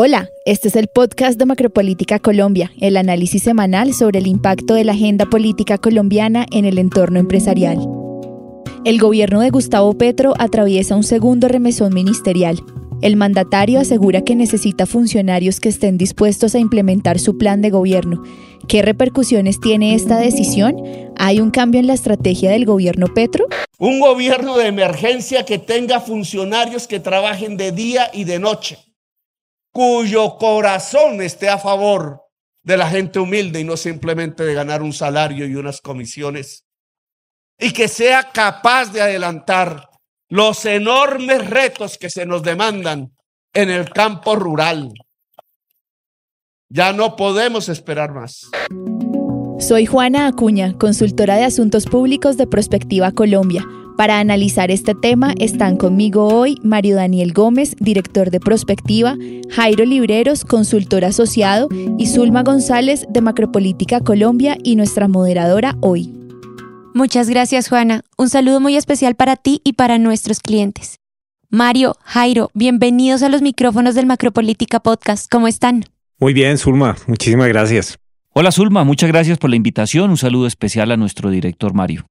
Hola, este es el podcast de Macropolítica Colombia, el análisis semanal sobre el impacto de la agenda política colombiana en el entorno empresarial. El gobierno de Gustavo Petro atraviesa un segundo remesón ministerial. El mandatario asegura que necesita funcionarios que estén dispuestos a implementar su plan de gobierno. ¿Qué repercusiones tiene esta decisión? ¿Hay un cambio en la estrategia del gobierno Petro? Un gobierno de emergencia que tenga funcionarios que trabajen de día y de noche cuyo corazón esté a favor de la gente humilde y no simplemente de ganar un salario y unas comisiones. Y que sea capaz de adelantar los enormes retos que se nos demandan en el campo rural. Ya no podemos esperar más. Soy Juana Acuña, consultora de Asuntos Públicos de Prospectiva Colombia para analizar este tema están conmigo hoy Mario Daniel Gómez, director de Prospectiva, Jairo Libreros, consultor asociado, y Zulma González de Macropolítica Colombia y nuestra moderadora hoy. Muchas gracias Juana. Un saludo muy especial para ti y para nuestros clientes. Mario, Jairo, bienvenidos a los micrófonos del Macropolítica Podcast. ¿Cómo están? Muy bien, Zulma. Muchísimas gracias. Hola Zulma, muchas gracias por la invitación. Un saludo especial a nuestro director Mario.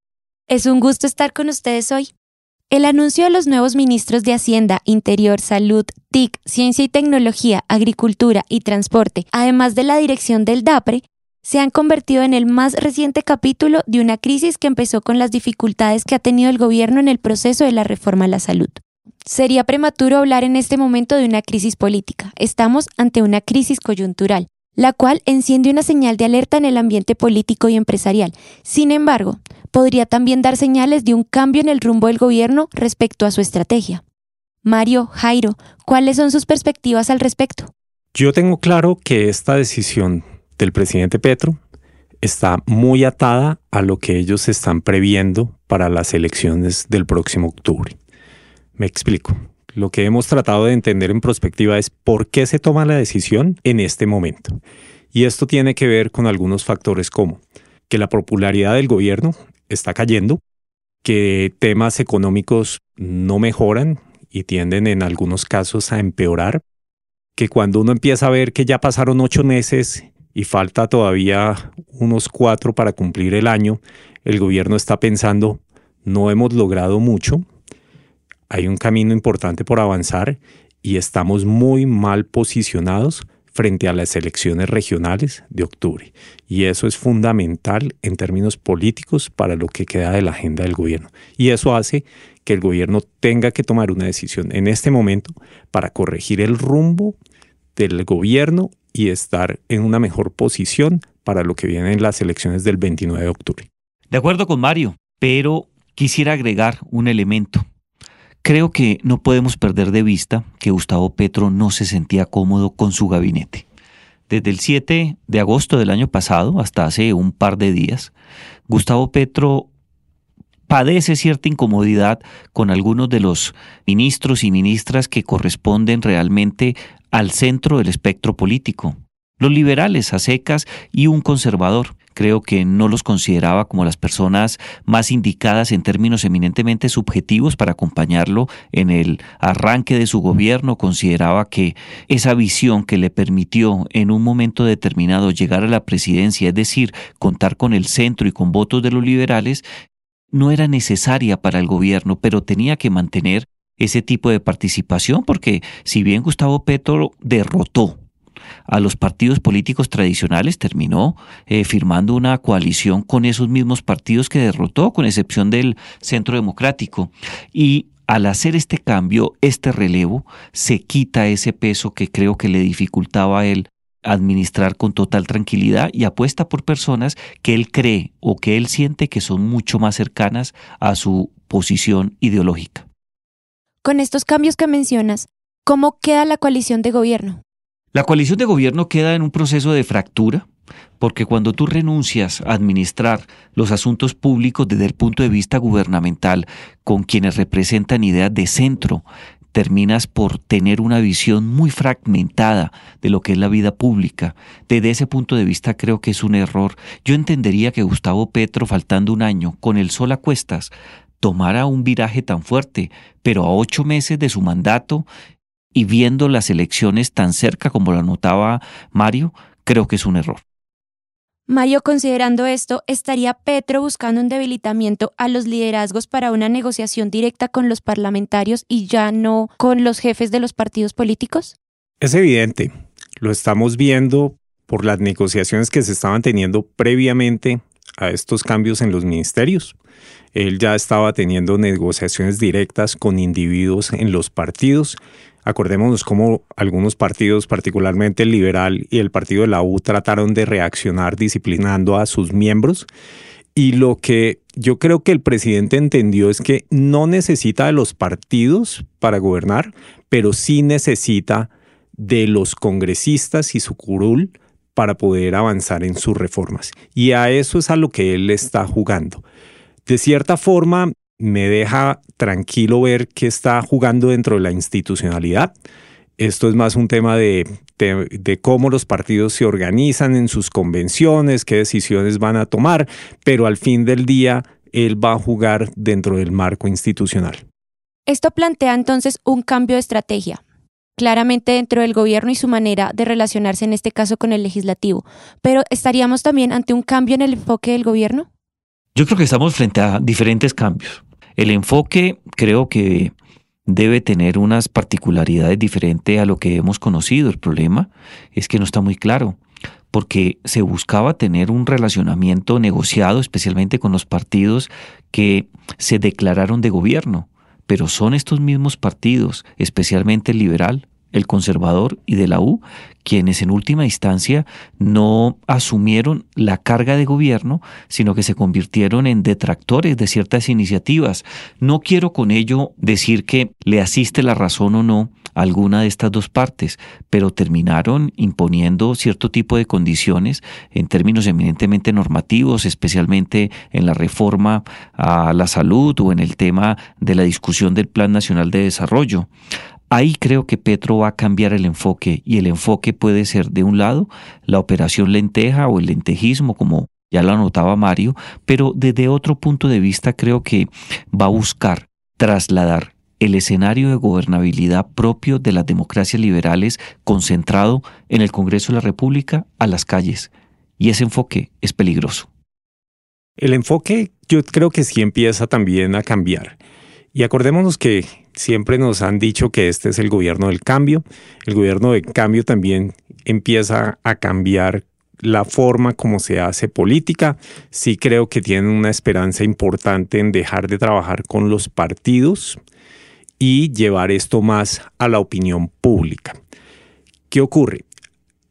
Es un gusto estar con ustedes hoy. El anuncio de los nuevos ministros de Hacienda, Interior, Salud, TIC, Ciencia y Tecnología, Agricultura y Transporte, además de la dirección del DAPRE, se han convertido en el más reciente capítulo de una crisis que empezó con las dificultades que ha tenido el gobierno en el proceso de la reforma a la salud. Sería prematuro hablar en este momento de una crisis política. Estamos ante una crisis coyuntural, la cual enciende una señal de alerta en el ambiente político y empresarial. Sin embargo, podría también dar señales de un cambio en el rumbo del gobierno respecto a su estrategia. Mario, Jairo, ¿cuáles son sus perspectivas al respecto? Yo tengo claro que esta decisión del presidente Petro está muy atada a lo que ellos están previendo para las elecciones del próximo octubre. Me explico. Lo que hemos tratado de entender en perspectiva es por qué se toma la decisión en este momento. Y esto tiene que ver con algunos factores como que la popularidad del gobierno está cayendo, que temas económicos no mejoran y tienden en algunos casos a empeorar, que cuando uno empieza a ver que ya pasaron ocho meses y falta todavía unos cuatro para cumplir el año, el gobierno está pensando, no hemos logrado mucho, hay un camino importante por avanzar y estamos muy mal posicionados frente a las elecciones regionales de octubre. Y eso es fundamental en términos políticos para lo que queda de la agenda del gobierno. Y eso hace que el gobierno tenga que tomar una decisión en este momento para corregir el rumbo del gobierno y estar en una mejor posición para lo que viene en las elecciones del 29 de octubre. De acuerdo con Mario, pero quisiera agregar un elemento. Creo que no podemos perder de vista que Gustavo Petro no se sentía cómodo con su gabinete. Desde el 7 de agosto del año pasado hasta hace un par de días, Gustavo Petro padece cierta incomodidad con algunos de los ministros y ministras que corresponden realmente al centro del espectro político. Los liberales a secas y un conservador creo que no los consideraba como las personas más indicadas en términos eminentemente subjetivos para acompañarlo en el arranque de su gobierno. Consideraba que esa visión que le permitió en un momento determinado llegar a la presidencia, es decir, contar con el centro y con votos de los liberales, no era necesaria para el gobierno, pero tenía que mantener ese tipo de participación porque si bien Gustavo Petro derrotó a los partidos políticos tradicionales, terminó eh, firmando una coalición con esos mismos partidos que derrotó, con excepción del Centro Democrático. Y al hacer este cambio, este relevo, se quita ese peso que creo que le dificultaba a él administrar con total tranquilidad y apuesta por personas que él cree o que él siente que son mucho más cercanas a su posición ideológica. Con estos cambios que mencionas, ¿cómo queda la coalición de gobierno? La coalición de gobierno queda en un proceso de fractura, porque cuando tú renuncias a administrar los asuntos públicos desde el punto de vista gubernamental con quienes representan ideas de centro, terminas por tener una visión muy fragmentada de lo que es la vida pública. Desde ese punto de vista creo que es un error. Yo entendería que Gustavo Petro, faltando un año, con el sol a cuestas, tomara un viraje tan fuerte, pero a ocho meses de su mandato y viendo las elecciones tan cerca como lo anotaba Mario, creo que es un error. Mario, considerando esto, ¿estaría Petro buscando un debilitamiento a los liderazgos para una negociación directa con los parlamentarios y ya no con los jefes de los partidos políticos? Es evidente, lo estamos viendo por las negociaciones que se estaban teniendo previamente a estos cambios en los ministerios. Él ya estaba teniendo negociaciones directas con individuos en los partidos Acordémonos cómo algunos partidos, particularmente el liberal y el partido de la U, trataron de reaccionar disciplinando a sus miembros. Y lo que yo creo que el presidente entendió es que no necesita de los partidos para gobernar, pero sí necesita de los congresistas y su curul para poder avanzar en sus reformas. Y a eso es a lo que él está jugando. De cierta forma, me deja tranquilo ver que está jugando dentro de la institucionalidad. Esto es más un tema de, de, cómo los partidos se organizan en sus convenciones, qué decisiones van a tomar, pero al fin del día él va a jugar dentro del marco institucional. Esto plantea entonces un cambio de estrategia, claramente dentro del gobierno y su manera de relacionarse en este caso con el legislativo, pero ¿estaríamos también ante un cambio en el enfoque del gobierno? Yo creo que estamos frente a diferentes cambios. El enfoque creo que debe tener unas particularidades diferentes a lo que hemos conocido. El problema es que no está muy claro, porque se buscaba tener un relacionamiento negociado, especialmente con los partidos que se declararon de gobierno, pero son estos mismos partidos, especialmente el liberal, el conservador y de la U, quienes en última instancia no asumieron la carga de gobierno, sino que se convirtieron en detractores de ciertas iniciativas. No quiero con ello decir que le asiste la razón o no a alguna de estas dos partes, pero terminaron imponiendo cierto tipo de condiciones en términos eminentemente normativos, especialmente en la reforma a la salud o en el tema de la discusión del Plan Nacional de Desarrollo. Ahí creo que Petro va a cambiar el enfoque y el enfoque puede ser de un lado la operación lenteja o el lentejismo como ya lo anotaba Mario, pero desde otro punto de vista creo que va a buscar trasladar el escenario de gobernabilidad propio de las democracias liberales concentrado en el Congreso de la República a las calles. Y ese enfoque es peligroso. El enfoque yo creo que sí empieza también a cambiar. Y acordémonos que siempre nos han dicho que este es el gobierno del cambio. El gobierno del cambio también empieza a cambiar la forma como se hace política. Sí creo que tienen una esperanza importante en dejar de trabajar con los partidos y llevar esto más a la opinión pública. ¿Qué ocurre?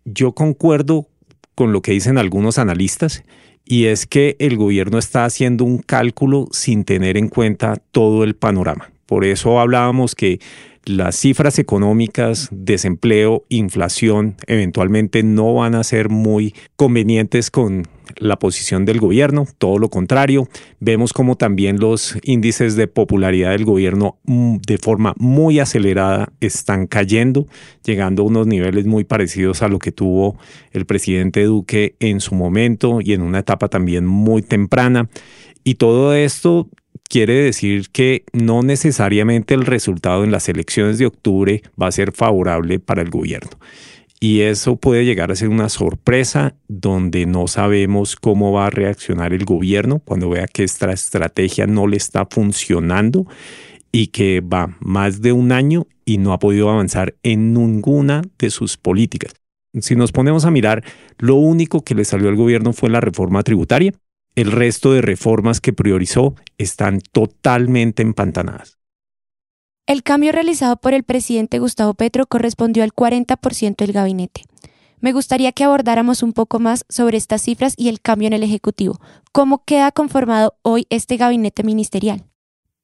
Yo concuerdo con lo que dicen algunos analistas y es que el gobierno está haciendo un cálculo sin tener en cuenta todo el panorama. Por eso hablábamos que las cifras económicas, desempleo, inflación, eventualmente no van a ser muy convenientes con la posición del gobierno, todo lo contrario, vemos como también los índices de popularidad del gobierno mm, de forma muy acelerada están cayendo, llegando a unos niveles muy parecidos a lo que tuvo el presidente Duque en su momento y en una etapa también muy temprana. Y todo esto quiere decir que no necesariamente el resultado en las elecciones de octubre va a ser favorable para el gobierno y eso puede llegar a ser una sorpresa donde no sabemos cómo va a reaccionar el gobierno cuando vea que esta estrategia no le está funcionando y que va más de un año y no ha podido avanzar en ninguna de sus políticas. Si nos ponemos a mirar, lo único que le salió al gobierno fue la reforma tributaria. El resto de reformas que priorizó están totalmente empantanadas. El cambio realizado por el presidente Gustavo Petro correspondió al 40% del gabinete. Me gustaría que abordáramos un poco más sobre estas cifras y el cambio en el Ejecutivo. ¿Cómo queda conformado hoy este gabinete ministerial?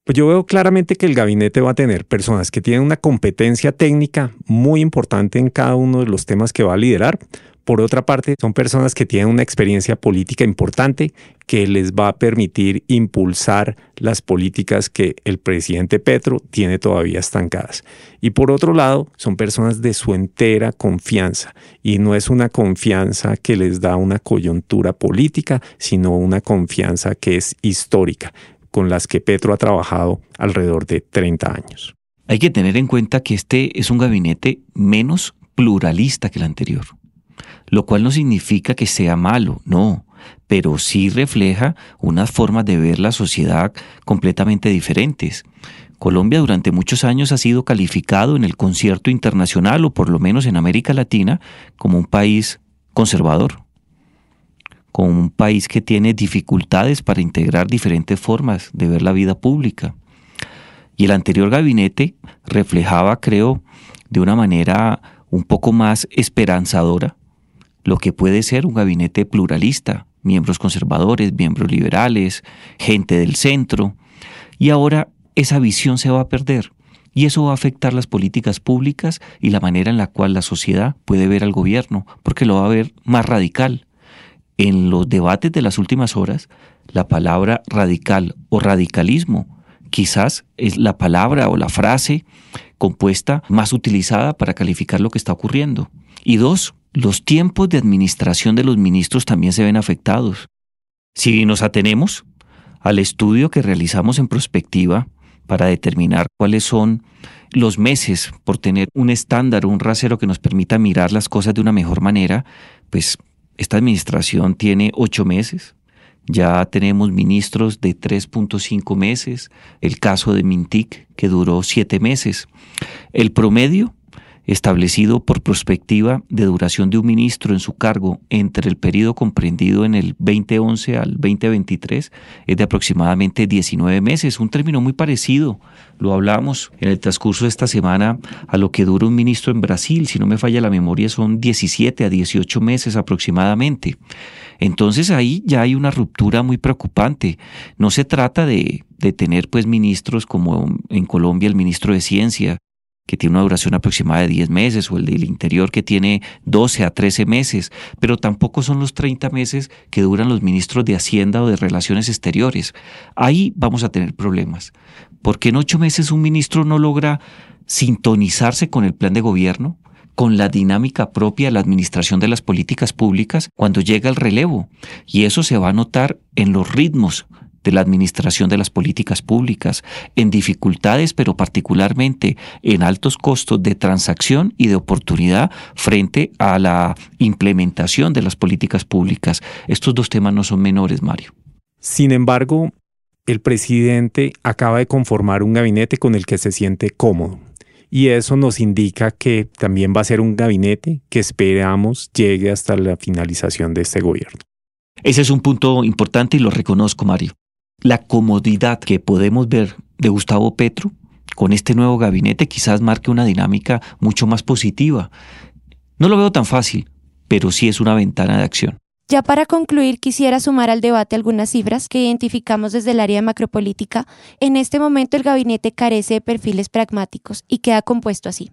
Pues yo veo claramente que el gabinete va a tener personas que tienen una competencia técnica muy importante en cada uno de los temas que va a liderar, por otra parte, son personas que tienen una experiencia política importante que les va a permitir impulsar las políticas que el presidente Petro tiene todavía estancadas. Y por otro lado, son personas de su entera confianza. Y no es una confianza que les da una coyuntura política, sino una confianza que es histórica, con las que Petro ha trabajado alrededor de 30 años. Hay que tener en cuenta que este es un gabinete menos pluralista que el anterior, lo cual no significa que sea malo, no, pero sí refleja unas formas de ver la sociedad completamente diferentes. Colombia durante muchos años ha sido calificado en el concierto internacional, o por lo menos en América Latina, como un país conservador, como un país que tiene dificultades para integrar diferentes formas de ver la vida pública. Y el anterior gabinete reflejaba, creo, de una manera un poco más esperanzadora lo que puede ser un gabinete pluralista, miembros conservadores, miembros liberales, gente del centro. Y ahora esa visión se va a perder. Y eso va a afectar las políticas públicas y la manera en la cual la sociedad puede ver al gobierno, porque lo va a ver más radical. En los debates de las últimas horas, la palabra radical o radicalismo quizás es la palabra o la frase compuesta más utilizada para calificar lo que está ocurriendo. Y dos, los tiempos de administración de los ministros también se ven afectados. Si nos atenemos al estudio que realizamos en prospectiva para determinar cuáles son los meses por tener un estándar un rasero que nos permita mirar las cosas de una mejor manera, pues esta administración tiene ocho meses, ya tenemos ministros de 3.5 meses, el caso de Mintic que duró siete meses. El promedio establecido por prospectiva de duración de un ministro en su cargo entre el periodo comprendido en el 2011 al 2023 es de aproximadamente 19 meses, un término muy parecido, lo hablamos en el transcurso de esta semana, a lo que dura un ministro en Brasil, si no me falla la memoria son 17 a 18 meses aproximadamente. Entonces ahí ya hay una ruptura muy preocupante. No se trata de, de tener pues ministros como en Colombia el ministro de Ciencia, que tiene una duración aproximada de 10 meses, o el del interior que tiene 12 a 13 meses, pero tampoco son los 30 meses que duran los ministros de Hacienda o de Relaciones Exteriores. Ahí vamos a tener problemas, porque en ocho meses un ministro no logra sintonizarse con el plan de gobierno, con la dinámica propia de la administración de las políticas públicas cuando llega el relevo. Y eso se va a notar en los ritmos de la administración de las políticas públicas, en dificultades, pero particularmente en altos costos de transacción y de oportunidad frente a la implementación de las políticas públicas. Estos dos temas no son menores, Mario. Sin embargo, el presidente acaba de conformar un gabinete con el que se siente cómodo. Y eso nos indica que también va a ser un gabinete que esperamos llegue hasta la finalización de este gobierno. Ese es un punto importante y lo reconozco, Mario la comodidad que podemos ver de Gustavo Petro con este nuevo gabinete quizás marque una dinámica mucho más positiva. No lo veo tan fácil, pero sí es una ventana de acción. Ya para concluir, quisiera sumar al debate algunas cifras que identificamos desde el área de macropolítica. En este momento el gabinete carece de perfiles pragmáticos y queda compuesto así.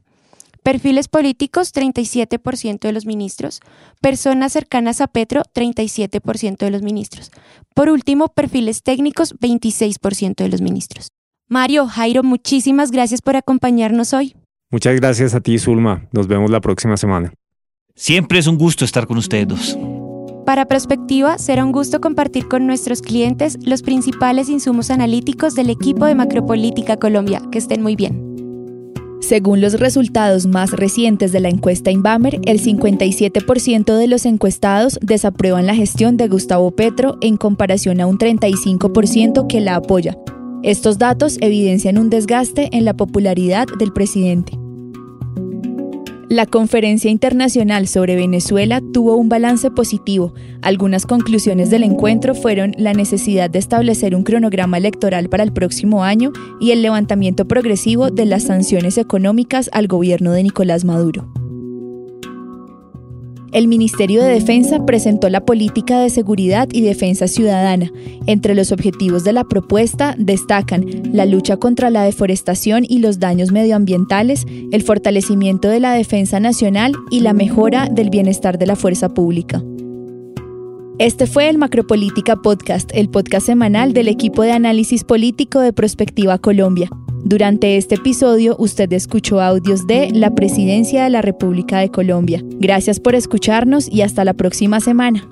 Perfiles políticos, 37% de los ministros. Personas cercanas a Petro, 37% de los ministros. Por último, perfiles técnicos, 26% de los ministros. Mario, Jairo, muchísimas gracias por acompañarnos hoy. Muchas gracias a ti, Zulma. Nos vemos la próxima semana. Siempre es un gusto estar con ustedes dos. Para Prospectiva, será un gusto compartir con nuestros clientes los principales insumos analíticos del equipo de Macropolítica Colombia. Que estén muy bien. Según los resultados más recientes de la encuesta Inbamer, el 57% de los encuestados desaprueban la gestión de Gustavo Petro en comparación a un 35% que la apoya. Estos datos evidencian un desgaste en la popularidad del presidente. La conferencia internacional sobre Venezuela tuvo un balance positivo. Algunas conclusiones del encuentro fueron la necesidad de establecer un cronograma electoral para el próximo año y el levantamiento progresivo de las sanciones económicas al gobierno de Nicolás Maduro el Ministerio de Defensa presentó la política de seguridad y defensa ciudadana. Entre los objetivos de la propuesta destacan la lucha contra la deforestación y los daños medioambientales, el fortalecimiento de la defensa nacional y la mejora del bienestar de la fuerza pública. Este fue el Macropolítica Podcast, el podcast semanal del equipo de análisis político de Prospectiva Colombia. Durante este episodio usted escuchó audios de la Presidencia de la República de Colombia. Gracias por escucharnos y hasta la próxima semana.